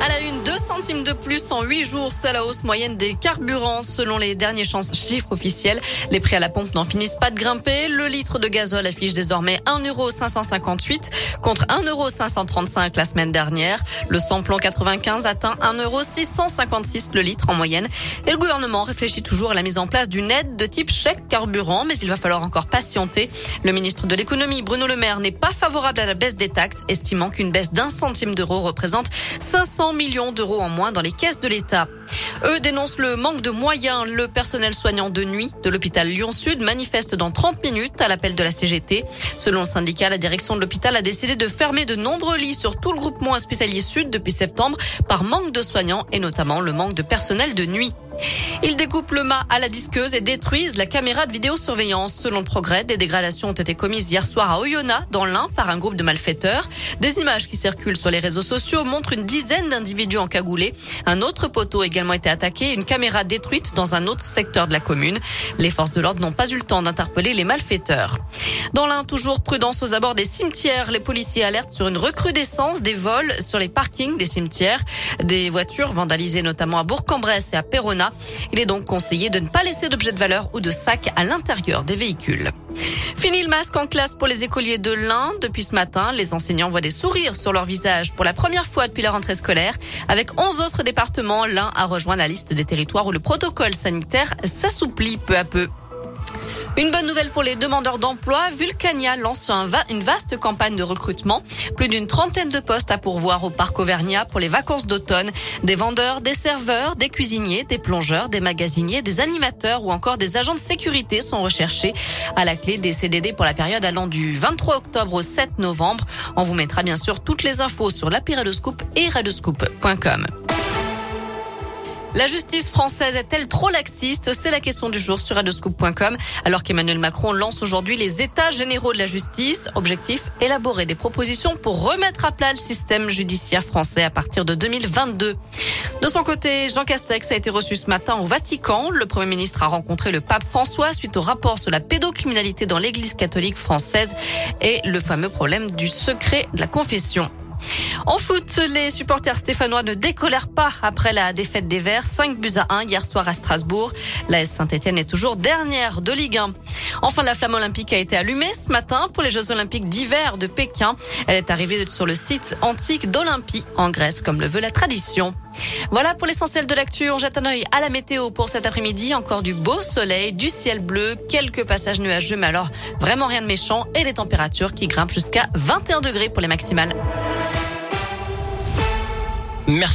À la une, 2 centimes de plus en 8 jours, c'est la hausse moyenne des carburants selon les derniers chiffres officiels. Les prix à la pompe n'en finissent pas de grimper. Le litre de gazole affiche désormais 1,558 contre 1,535 la semaine dernière. Le samplon 95 atteint 1,656 le litre en moyenne. Et le gouvernement réfléchit toujours à la mise en place d'une aide de type chèque carburant, mais il va falloir encore patienter. Le ministre de l'économie, Bruno Le Maire, n'est pas favorable à la baisse des taxes, estimant qu'une baisse d'un centime d'euro représente 500 millions d'euros en moins dans les caisses de l'État. Eux dénoncent le manque de moyens. Le personnel soignant de nuit de l'hôpital Lyon-Sud manifeste dans 30 minutes à l'appel de la CGT. Selon le syndicat, la direction de l'hôpital a décidé de fermer de nombreux lits sur tout le groupement hospitalier Sud depuis septembre par manque de soignants et notamment le manque de personnel de nuit. Ils découpent le mât à la disqueuse et détruisent la caméra de vidéosurveillance. Selon le progrès, des dégradations ont été commises hier soir à Oyonnax, dans l'Ain, par un groupe de malfaiteurs. Des images qui circulent sur les réseaux sociaux montrent une dizaine d'individus encagoulés. Un autre poteau a également été attaqué une caméra détruite dans un autre secteur de la commune. Les forces de l'ordre n'ont pas eu le temps d'interpeller les malfaiteurs. Dans l'un, toujours prudence aux abords des cimetières. Les policiers alertent sur une recrudescence des vols sur les parkings des cimetières. Des voitures vandalisées notamment à Bourg-en-Bresse et à Perona. Il est donc conseillé de ne pas laisser d'objets de valeur ou de sacs à l'intérieur des véhicules. Fini le masque en classe pour les écoliers de l'Ain. Depuis ce matin, les enseignants voient des sourires sur leur visage pour la première fois depuis la rentrée scolaire. Avec 11 autres départements, l'Ain a rejoint la liste des territoires où le protocole sanitaire s'assouplit peu à peu. Une bonne nouvelle pour les demandeurs d'emploi, Vulcania lance une vaste campagne de recrutement. Plus d'une trentaine de postes à pourvoir au parc Auvergnat pour les vacances d'automne. Des vendeurs, des serveurs, des cuisiniers, des plongeurs, des magasiniers, des animateurs ou encore des agents de sécurité sont recherchés. À la clé des CDD pour la période allant du 23 octobre au 7 novembre. On vous mettra bien sûr toutes les infos sur l'appli Radoscoop et radoscoop.com. La justice française est-elle trop laxiste? C'est la question du jour sur radioscoop.com. Alors qu'Emmanuel Macron lance aujourd'hui les états généraux de la justice. Objectif, élaborer des propositions pour remettre à plat le système judiciaire français à partir de 2022. De son côté, Jean Castex a été reçu ce matin au Vatican. Le Premier ministre a rencontré le pape François suite au rapport sur la pédocriminalité dans l'Église catholique française et le fameux problème du secret de la confession. En foot, les supporters stéphanois ne décolèrent pas après la défaite des Verts, 5 buts à 1 hier soir à Strasbourg. La S Saint-Etienne est toujours dernière de Ligue 1. Enfin, la flamme olympique a été allumée ce matin pour les Jeux olympiques d'hiver de Pékin. Elle est arrivée sur le site antique d'Olympie en Grèce, comme le veut la tradition. Voilà pour l'essentiel de l'actu. On jette un œil à la météo pour cet après-midi. Encore du beau soleil, du ciel bleu, quelques passages nuageux, mais alors vraiment rien de méchant et les températures qui grimpent jusqu'à 21 degrés pour les maximales. Merci.